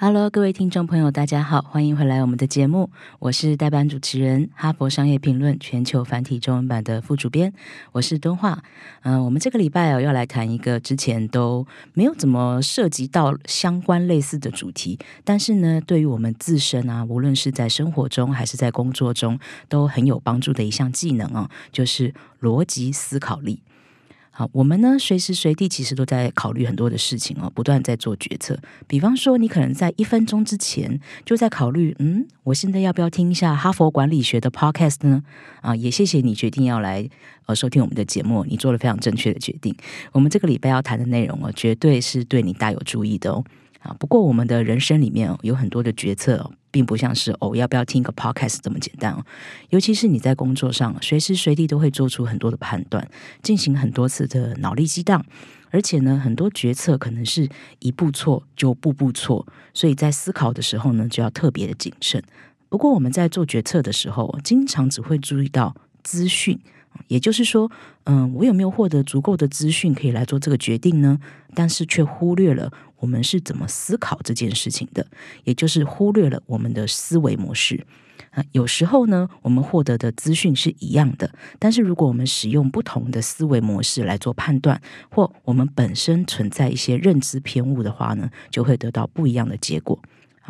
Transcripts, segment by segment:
Hello，各位听众朋友，大家好，欢迎回来我们的节目，我是代班主持人，哈佛商业评论全球繁体中文版的副主编，我是敦化。嗯，我们这个礼拜哦要来谈一个之前都没有怎么涉及到相关类似的主题，但是呢，对于我们自身啊，无论是在生活中还是在工作中，都很有帮助的一项技能哦，就是逻辑思考力。好，我们呢随时随地其实都在考虑很多的事情哦，不断在做决策。比方说，你可能在一分钟之前就在考虑，嗯，我现在要不要听一下哈佛管理学的 podcast 呢？啊，也谢谢你决定要来呃收听我们的节目，你做了非常正确的决定。我们这个礼拜要谈的内容哦，绝对是对你大有注意的哦。啊，不过我们的人生里面有很多的决策。并不像是哦，要不要听个 podcast 这么简单哦。尤其是你在工作上，随时随地都会做出很多的判断，进行很多次的脑力激荡，而且呢，很多决策可能是一步错就步步错，所以在思考的时候呢，就要特别的谨慎。不过我们在做决策的时候，经常只会注意到资讯，也就是说，嗯，我有没有获得足够的资讯可以来做这个决定呢？但是却忽略了。我们是怎么思考这件事情的？也就是忽略了我们的思维模式啊。有时候呢，我们获得的资讯是一样的，但是如果我们使用不同的思维模式来做判断，或我们本身存在一些认知偏误的话呢，就会得到不一样的结果。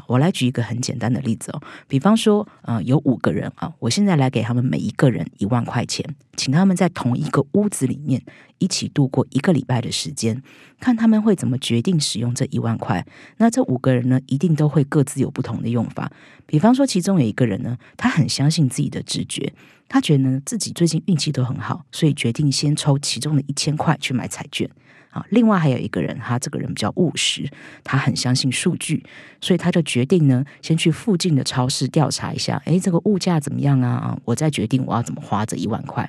我来举一个很简单的例子哦，比方说，呃，有五个人啊，我现在来给他们每一个人一万块钱，请他们在同一个屋子里面一起度过一个礼拜的时间，看他们会怎么决定使用这一万块。那这五个人呢，一定都会各自有不同的用法。比方说，其中有一个人呢，他很相信自己的直觉，他觉得呢自己最近运气都很好，所以决定先抽其中的一千块去买彩券。啊，另外还有一个人，他这个人比较务实，他很相信数据，所以他就决定呢，先去附近的超市调查一下，诶，这个物价怎么样啊？我再决定我要怎么花这一万块。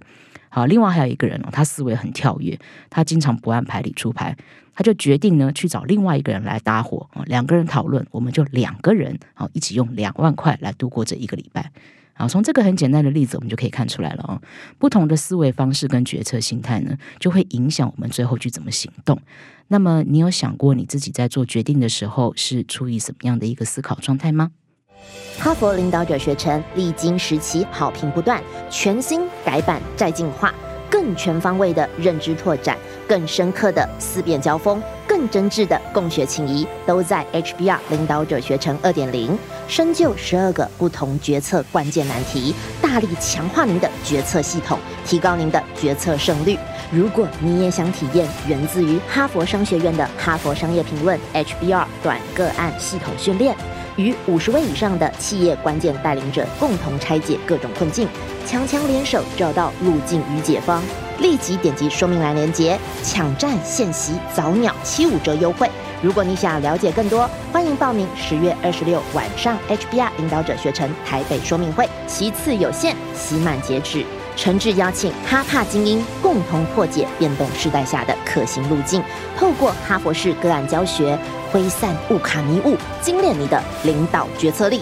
好，另外还有一个人哦，他思维很跳跃，他经常不按牌理出牌，他就决定呢去找另外一个人来搭伙啊，两个人讨论，我们就两个人好一起用两万块来度过这一个礼拜。好，从这个很简单的例子，我们就可以看出来了哦。不同的思维方式跟决策心态呢，就会影响我们最后去怎么行动。那么，你有想过你自己在做决定的时候是处于什么样的一个思考状态吗？哈佛领导者学程历经时期，好评不断，全新改版再进化，更全方位的认知拓展，更深刻的思辨交锋。更真挚的共学情谊，都在 HBR 领导者学程二点零，深究十二个不同决策关键难题，大力强化您的决策系统，提高您的决策胜率。如果你也想体验源自于哈佛商学院的哈佛商业评论 HBR 短个案系统训练，与五十位以上的企业关键带领者共同拆解各种困境，强强联手找到路径与解方。立即点击说明栏链接，抢占现席早鸟七五折优惠。如果你想了解更多，欢迎报名十月二十六晚上 HBR 领导者学程台北说明会，其次有限，期满截止。诚挚邀请哈帕精英共同破解变动时代下的可行路径，透过哈佛式个案教学，挥散误卡迷雾，精炼你的领导决策力。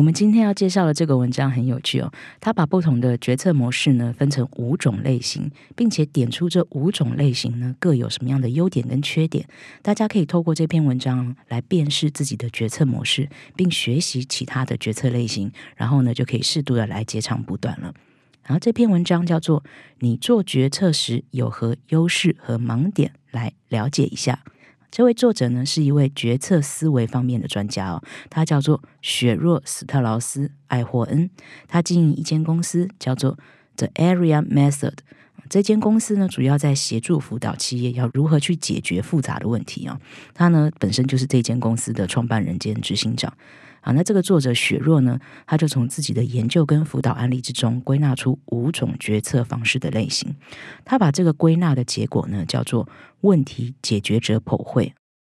我们今天要介绍的这个文章很有趣哦，他把不同的决策模式呢分成五种类型，并且点出这五种类型呢各有什么样的优点跟缺点。大家可以透过这篇文章来辨识自己的决策模式，并学习其他的决策类型，然后呢就可以适度的来截长补短了。然后这篇文章叫做《你做决策时有何优势和盲点》，来了解一下。这位作者呢是一位决策思维方面的专家哦，他叫做雪若斯特劳斯艾霍恩，他经营一间公司叫做 The Area Method。这间公司呢主要在协助辅导企业要如何去解决复杂的问题啊。他呢本身就是这间公司的创办人兼执行长。啊，那这个作者雪若呢，他就从自己的研究跟辅导案例之中归纳出五种决策方式的类型。他把这个归纳的结果呢，叫做问题解决者剖绘。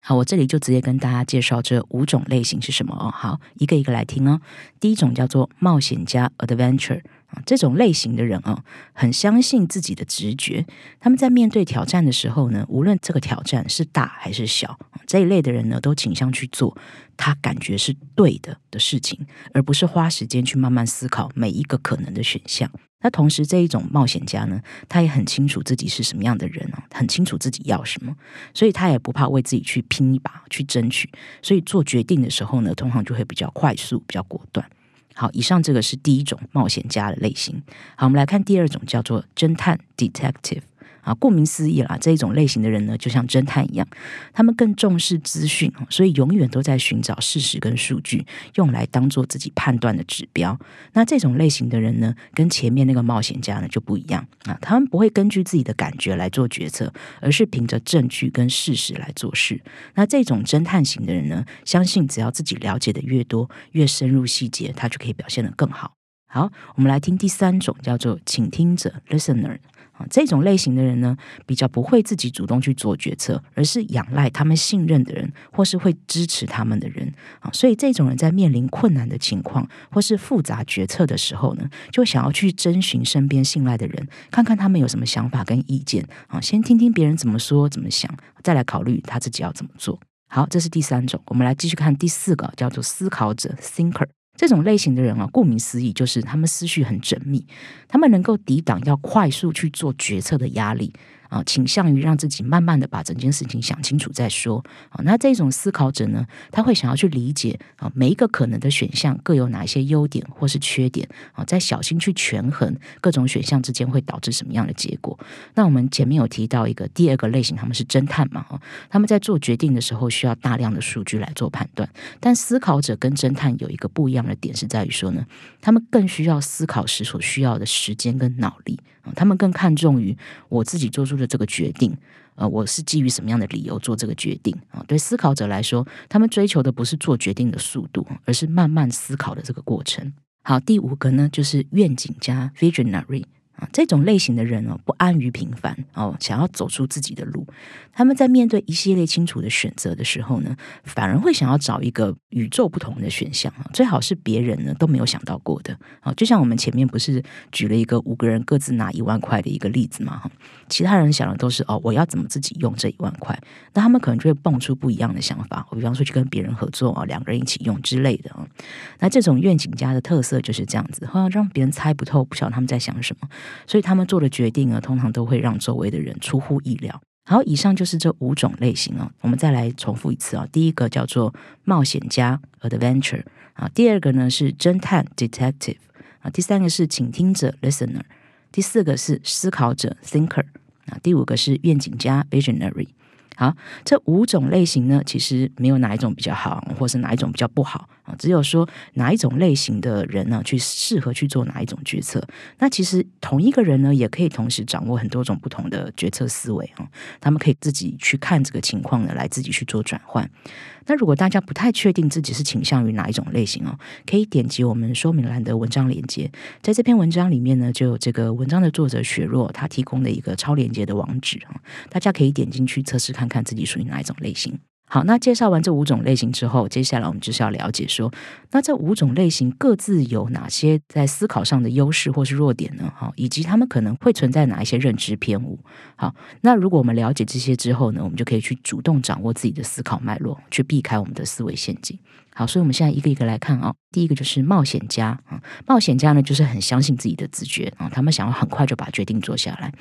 好，我这里就直接跟大家介绍这五种类型是什么哦。好，一个一个来听哦。第一种叫做冒险家 （Adventure），啊，这种类型的人啊，很相信自己的直觉。他们在面对挑战的时候呢，无论这个挑战是大还是小，这一类的人呢，都倾向去做他感觉是对的的事情，而不是花时间去慢慢思考每一个可能的选项。那同时，这一种冒险家呢，他也很清楚自己是什么样的人啊，很清楚自己要什么，所以他也不怕为自己去拼一把，去争取。所以做决定的时候呢，通常就会比较快速，比较果断。好，以上这个是第一种冒险家的类型。好，我们来看第二种，叫做侦探 （detective）。啊，顾名思义啦，这一种类型的人呢，就像侦探一样，他们更重视资讯，所以永远都在寻找事实跟数据，用来当做自己判断的指标。那这种类型的人呢，跟前面那个冒险家呢就不一样啊，他们不会根据自己的感觉来做决策，而是凭着证据跟事实来做事。那这种侦探型的人呢，相信只要自己了解的越多，越深入细节，他就可以表现得更好。好，我们来听第三种，叫做倾听者 （listener）。这种类型的人呢，比较不会自己主动去做决策，而是仰赖他们信任的人，或是会支持他们的人啊。所以这种人在面临困难的情况或是复杂决策的时候呢，就想要去征询身边信赖的人，看看他们有什么想法跟意见啊。先听听别人怎么说、怎么想，再来考虑他自己要怎么做。好，这是第三种。我们来继续看第四个，叫做思考者 （thinker）。这种类型的人啊，顾名思义，就是他们思绪很缜密，他们能够抵挡要快速去做决策的压力。啊，倾向于让自己慢慢的把整件事情想清楚再说。啊，那这种思考者呢，他会想要去理解啊，每一个可能的选项各有哪一些优点或是缺点啊，再小心去权衡各种选项之间会导致什么样的结果。那我们前面有提到一个第二个类型，他们是侦探嘛，哈，他们在做决定的时候需要大量的数据来做判断。但思考者跟侦探有一个不一样的点是在于说呢，他们更需要思考时所需要的时间跟脑力啊。他们更看重于我自己做出做这个决定，呃，我是基于什么样的理由做这个决定啊？对思考者来说，他们追求的不是做决定的速度，而是慢慢思考的这个过程。好，第五个呢，就是愿景加 （visionary）。这种类型的人哦，不安于平凡哦，想要走出自己的路。他们在面对一系列清楚的选择的时候呢，反而会想要找一个与众不同的选项啊，最好是别人呢都没有想到过的啊。就像我们前面不是举了一个五个人各自拿一万块的一个例子嘛哈，其他人想的都是哦，我要怎么自己用这一万块？那他们可能就会蹦出不一样的想法，我比方说去跟别人合作啊，两个人一起用之类的啊。那这种愿景家的特色就是这样子，好像让别人猜不透，不晓得他们在想什么。所以他们做的决定呢，通常都会让周围的人出乎意料。好，以上就是这五种类型啊。我们再来重复一次啊。第一个叫做冒险家 （adventure） 啊，第二个呢是侦探 （detective） 啊，第三个是倾听者 （listener），第四个是思考者 （thinker） 啊，第五个是愿景家 （visionary）。好，这五种类型呢，其实没有哪一种比较好，或是哪一种比较不好啊。只有说哪一种类型的人呢，去适合去做哪一种决策。那其实同一个人呢，也可以同时掌握很多种不同的决策思维啊。他们可以自己去看这个情况呢，来自己去做转换。那如果大家不太确定自己是倾向于哪一种类型哦，可以点击我们说明栏的文章链接，在这篇文章里面呢，就有这个文章的作者雪若他提供的一个超链接的网址啊，大家可以点进去测试看看自己属于哪一种类型。好，那介绍完这五种类型之后，接下来我们就是要了解说，那这五种类型各自有哪些在思考上的优势或是弱点呢？好，以及他们可能会存在哪一些认知偏误？好，那如果我们了解这些之后呢，我们就可以去主动掌握自己的思考脉络，去避开我们的思维陷阱。好，所以我们现在一个一个来看啊。第一个就是冒险家啊，冒险家呢就是很相信自己的直觉啊，他们想要很快就把决定做下来。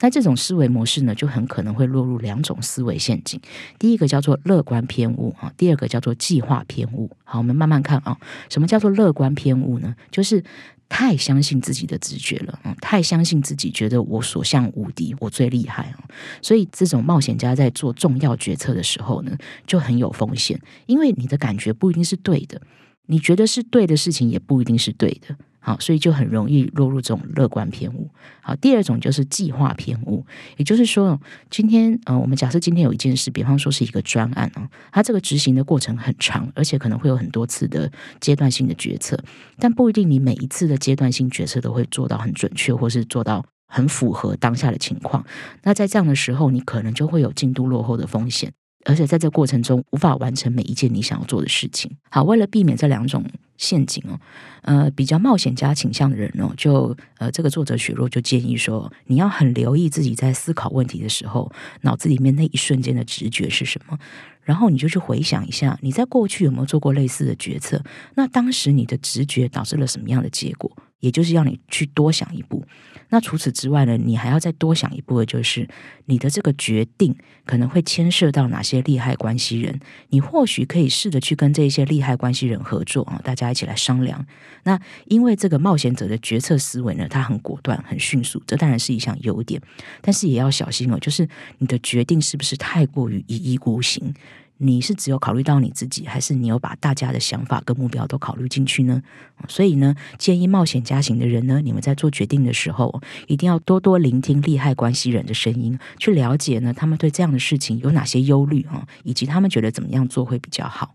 那这种思维模式呢，就很可能会落入两种思维陷阱。第一个叫做乐观偏误啊，第二个叫做计划偏误。好，我们慢慢看啊，什么叫做乐观偏误呢？就是。太相信自己的直觉了，嗯，太相信自己，觉得我所向无敌，我最厉害啊！所以这种冒险家在做重要决策的时候呢，就很有风险，因为你的感觉不一定是对的，你觉得是对的事情也不一定是对的。好，所以就很容易落入这种乐观偏误。好，第二种就是计划偏误，也就是说，今天呃，我们假设今天有一件事，比方说是一个专案啊，它这个执行的过程很长，而且可能会有很多次的阶段性的决策，但不一定你每一次的阶段性决策都会做到很准确，或是做到很符合当下的情况。那在这样的时候，你可能就会有进度落后的风险。而且在这过程中无法完成每一件你想要做的事情。好，为了避免这两种陷阱哦，呃，比较冒险家倾向的人哦，就呃，这个作者雪若就建议说，你要很留意自己在思考问题的时候，脑子里面那一瞬间的直觉是什么，然后你就去回想一下，你在过去有没有做过类似的决策，那当时你的直觉导致了什么样的结果？也就是要你去多想一步。那除此之外呢，你还要再多想一步的就是你的这个决定可能会牵涉到哪些利害关系人。你或许可以试着去跟这些利害关系人合作啊，大家一起来商量。那因为这个冒险者的决策思维呢，他很果断、很迅速，这当然是一项优点。但是也要小心哦，就是你的决定是不是太过于一意孤行？你是只有考虑到你自己，还是你有把大家的想法跟目标都考虑进去呢？所以呢，建议冒险家型的人呢，你们在做决定的时候，一定要多多聆听利害关系人的声音，去了解呢他们对这样的事情有哪些忧虑啊，以及他们觉得怎么样做会比较好。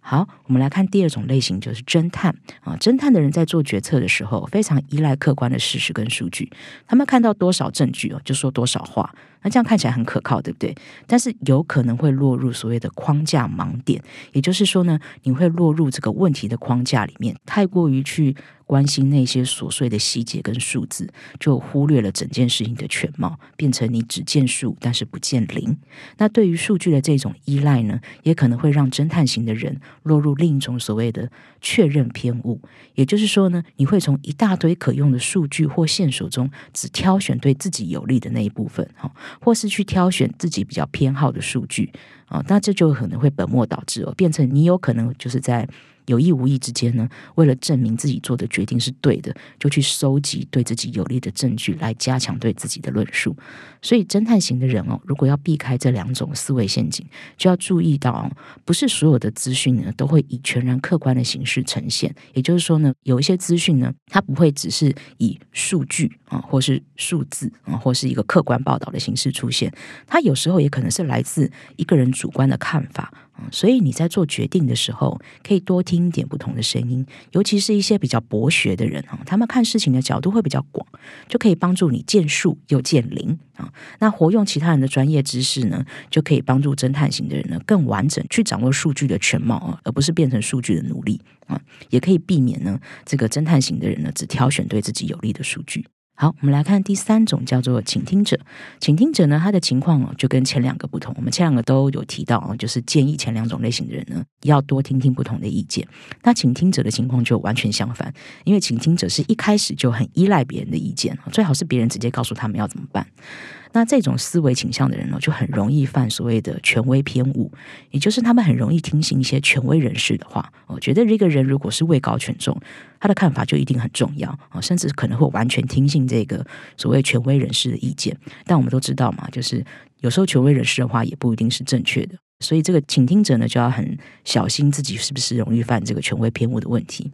好，我们来看第二种类型，就是侦探啊。侦探的人在做决策的时候，非常依赖客观的事实跟数据。他们看到多少证据哦，就说多少话。那这样看起来很可靠，对不对？但是有可能会落入所谓的框架盲点，也就是说呢，你会落入这个问题的框架里面，太过于去。关心那些琐碎的细节跟数字，就忽略了整件事情的全貌，变成你只见数但是不见零。那对于数据的这种依赖呢，也可能会让侦探型的人落入另一种所谓的确认偏误。也就是说呢，你会从一大堆可用的数据或线索中，只挑选对自己有利的那一部分，哈，或是去挑选自己比较偏好的数据啊，那这就可能会本末倒置哦，变成你有可能就是在。有意无意之间呢，为了证明自己做的决定是对的，就去收集对自己有利的证据来加强对自己的论述。所以，侦探型的人哦，如果要避开这两种思维陷阱，就要注意到哦，不是所有的资讯呢都会以全然客观的形式呈现。也就是说呢，有一些资讯呢，它不会只是以数据啊，或是数字啊，或是一个客观报道的形式出现，它有时候也可能是来自一个人主观的看法。所以你在做决定的时候，可以多听一点不同的声音，尤其是一些比较博学的人啊，他们看事情的角度会比较广，就可以帮助你见树又见林啊。那活用其他人的专业知识呢，就可以帮助侦探型的人呢更完整去掌握数据的全貌啊，而不是变成数据的奴隶啊。也可以避免呢，这个侦探型的人呢只挑选对自己有利的数据。好，我们来看第三种，叫做倾听者。倾听者呢，他的情况哦，就跟前两个不同。我们前两个都有提到哦，就是建议前两种类型的人呢，要多听听不同的意见。那倾听者的情况就完全相反，因为倾听者是一开始就很依赖别人的意见，最好是别人直接告诉他们要怎么办。那这种思维倾向的人呢，就很容易犯所谓的权威偏误，也就是他们很容易听信一些权威人士的话。我觉得这个人如果是位高权重，他的看法就一定很重要啊，甚至可能会完全听信这个所谓权威人士的意见。但我们都知道嘛，就是有时候权威人士的话也不一定是正确的，所以这个倾听者呢，就要很小心自己是不是容易犯这个权威偏误的问题。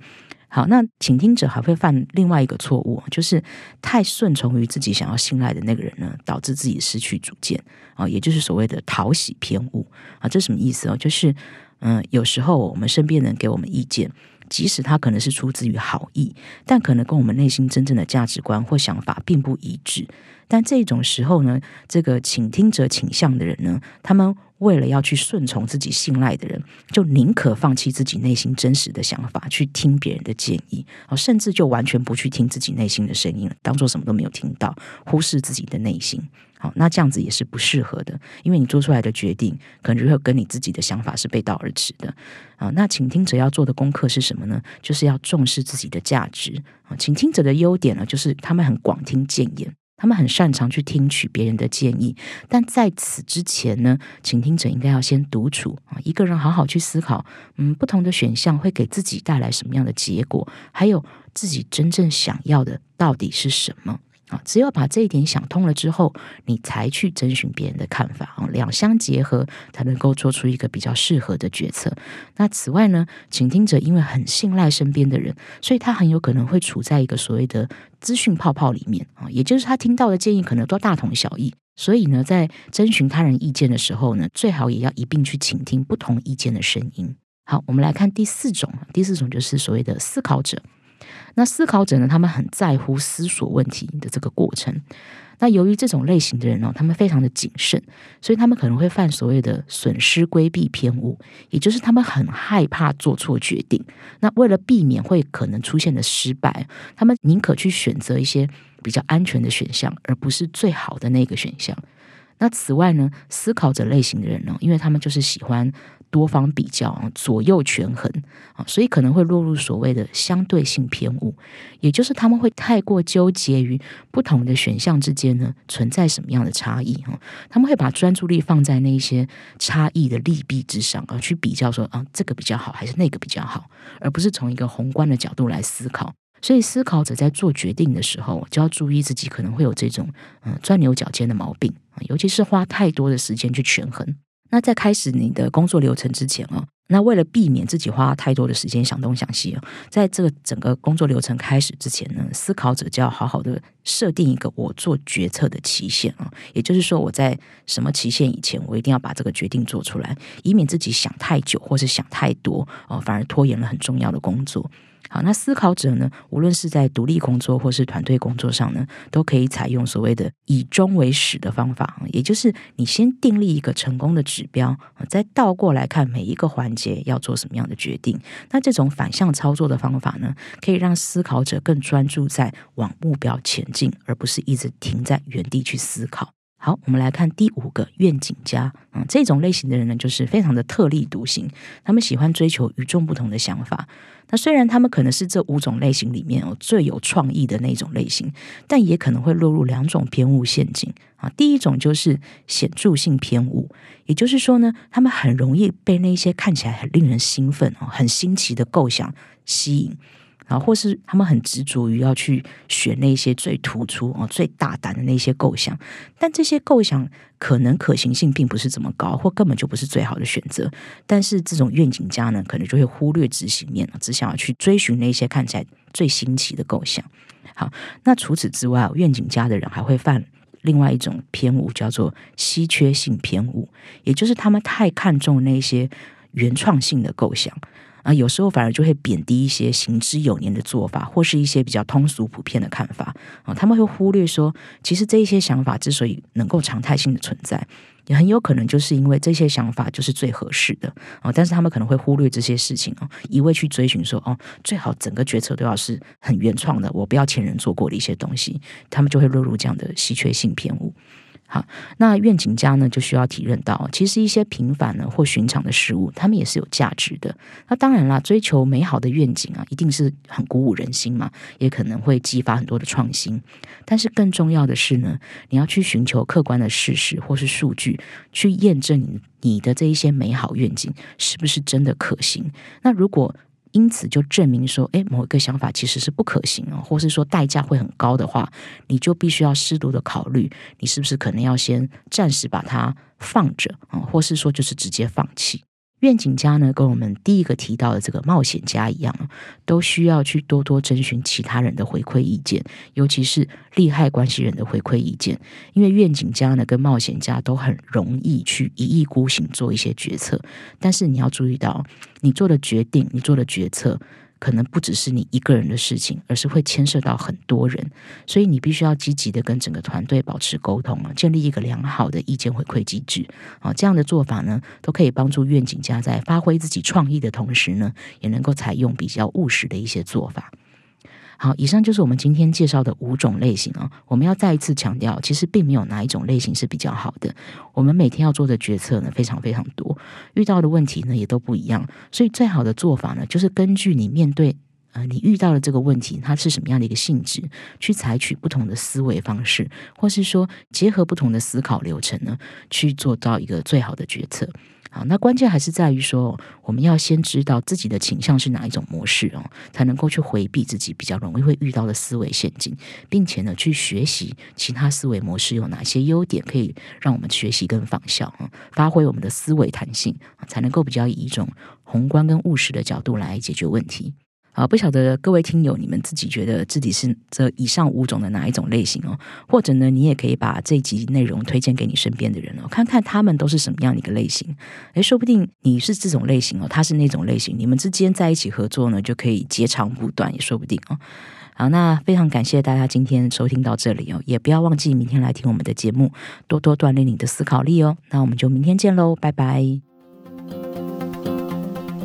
好，那倾听者还会犯另外一个错误，就是太顺从于自己想要信赖的那个人呢，导致自己失去主见啊，也就是所谓的讨喜偏误啊。这什么意思哦？就是嗯，有时候我们身边人给我们意见，即使他可能是出自于好意，但可能跟我们内心真正的价值观或想法并不一致。但这种时候呢，这个倾听者倾向的人呢，他们。为了要去顺从自己信赖的人，就宁可放弃自己内心真实的想法，去听别人的建议，哦，甚至就完全不去听自己内心的声音了，当做什么都没有听到，忽视自己的内心。好，那这样子也是不适合的，因为你做出来的决定，可能会跟你自己的想法是背道而驰的。啊，那倾听者要做的功课是什么呢？就是要重视自己的价值。啊，倾听者的优点呢，就是他们很广听谏言。他们很擅长去听取别人的建议，但在此之前呢，倾听者应该要先独处啊，一个人好好去思考，嗯，不同的选项会给自己带来什么样的结果，还有自己真正想要的到底是什么。啊，只有把这一点想通了之后，你才去征询别人的看法啊，两相结合才能够做出一个比较适合的决策。那此外呢，倾听者因为很信赖身边的人，所以他很有可能会处在一个所谓的资讯泡泡里面啊，也就是他听到的建议可能都大同小异。所以呢，在征询他人意见的时候呢，最好也要一并去倾听不同意见的声音。好，我们来看第四种，第四种就是所谓的思考者。那思考者呢，他们很在乎思索问题的这个过程。那由于这种类型的人哦，他们非常的谨慎，所以他们可能会犯所谓的损失规避偏误，也就是他们很害怕做错决定。那为了避免会可能出现的失败，他们宁可去选择一些比较安全的选项，而不是最好的那个选项。那此外呢，思考者类型的人呢，因为他们就是喜欢。多方比较啊，左右权衡啊，所以可能会落入所谓的相对性偏误，也就是他们会太过纠结于不同的选项之间呢存在什么样的差异哈，他们会把专注力放在那些差异的利弊之上啊，去比较说啊这个比较好还是那个比较好，而不是从一个宏观的角度来思考。所以思考者在做决定的时候，就要注意自己可能会有这种嗯钻牛角尖的毛病啊，尤其是花太多的时间去权衡。那在开始你的工作流程之前啊，那为了避免自己花太多的时间想东想西啊，在这个整个工作流程开始之前呢，思考者就要好好的设定一个我做决策的期限啊，也就是说我在什么期限以前，我一定要把这个决定做出来，以免自己想太久或是想太多哦，反而拖延了很重要的工作。好，那思考者呢？无论是在独立工作或是团队工作上呢，都可以采用所谓的以终为始的方法，也就是你先订立一个成功的指标，再倒过来看每一个环节要做什么样的决定。那这种反向操作的方法呢，可以让思考者更专注在往目标前进，而不是一直停在原地去思考。好，我们来看第五个愿景家。嗯，这种类型的人呢，就是非常的特立独行，他们喜欢追求与众不同的想法。那虽然他们可能是这五种类型里面哦最有创意的那种类型，但也可能会落入两种偏误陷阱啊。第一种就是显著性偏误，也就是说呢，他们很容易被那些看起来很令人兴奋哦、很新奇的构想吸引。啊，或是他们很执着于要去选那些最突出、哦最大胆的那些构想，但这些构想可能可行性并不是这么高，或根本就不是最好的选择。但是这种愿景家呢，可能就会忽略执行面只想要去追寻那些看起来最新奇的构想。好，那除此之外，愿景家的人还会犯另外一种偏误，叫做稀缺性偏误，也就是他们太看重那些原创性的构想。啊，有时候反而就会贬低一些行之有年的做法，或是一些比较通俗普遍的看法啊。他们会忽略说，其实这一些想法之所以能够常态性的存在，也很有可能就是因为这些想法就是最合适的啊。但是他们可能会忽略这些事情哦，一味去追寻说哦，最好整个决策都要是很原创的，我不要前人做过的一些东西，他们就会落入这样的稀缺性偏误。好，那愿景家呢就需要体认到，其实一些平凡呢或寻常的事物，他们也是有价值的。那当然啦，追求美好的愿景啊，一定是很鼓舞人心嘛，也可能会激发很多的创新。但是更重要的是呢，你要去寻求客观的事实或是数据，去验证你你的这一些美好愿景是不是真的可行。那如果因此就证明说，诶，某一个想法其实是不可行啊，或是说代价会很高的话，你就必须要适度的考虑，你是不是可能要先暂时把它放着啊，或是说就是直接放弃。愿景家呢，跟我们第一个提到的这个冒险家一样，都需要去多多征询其他人的回馈意见，尤其是利害关系人的回馈意见。因为愿景家呢，跟冒险家都很容易去一意孤行做一些决策，但是你要注意到，你做的决定，你做的决策。可能不只是你一个人的事情，而是会牵涉到很多人，所以你必须要积极的跟整个团队保持沟通啊，建立一个良好的意见回馈机制啊，这样的做法呢，都可以帮助愿景家在发挥自己创意的同时呢，也能够采用比较务实的一些做法。好，以上就是我们今天介绍的五种类型啊。我们要再一次强调，其实并没有哪一种类型是比较好的。我们每天要做的决策呢，非常非常多，遇到的问题呢也都不一样。所以最好的做法呢，就是根据你面对呃你遇到的这个问题，它是什么样的一个性质，去采取不同的思维方式，或是说结合不同的思考流程呢，去做到一个最好的决策。好，那关键还是在于说，我们要先知道自己的倾向是哪一种模式哦，才能够去回避自己比较容易会遇到的思维陷阱，并且呢，去学习其他思维模式有哪些优点，可以让我们学习跟仿效啊，发挥我们的思维弹性才能够比较以一种宏观跟务实的角度来解决问题。啊，不晓得各位听友，你们自己觉得自己是这以上五种的哪一种类型哦？或者呢，你也可以把这集内容推荐给你身边的人哦，看看他们都是什么样的一个类型。诶，说不定你是这种类型哦，他是那种类型，你们之间在一起合作呢，就可以截长补短，也说不定哦。好，那非常感谢大家今天收听到这里哦，也不要忘记明天来听我们的节目，多多锻炼你的思考力哦。那我们就明天见喽，拜拜。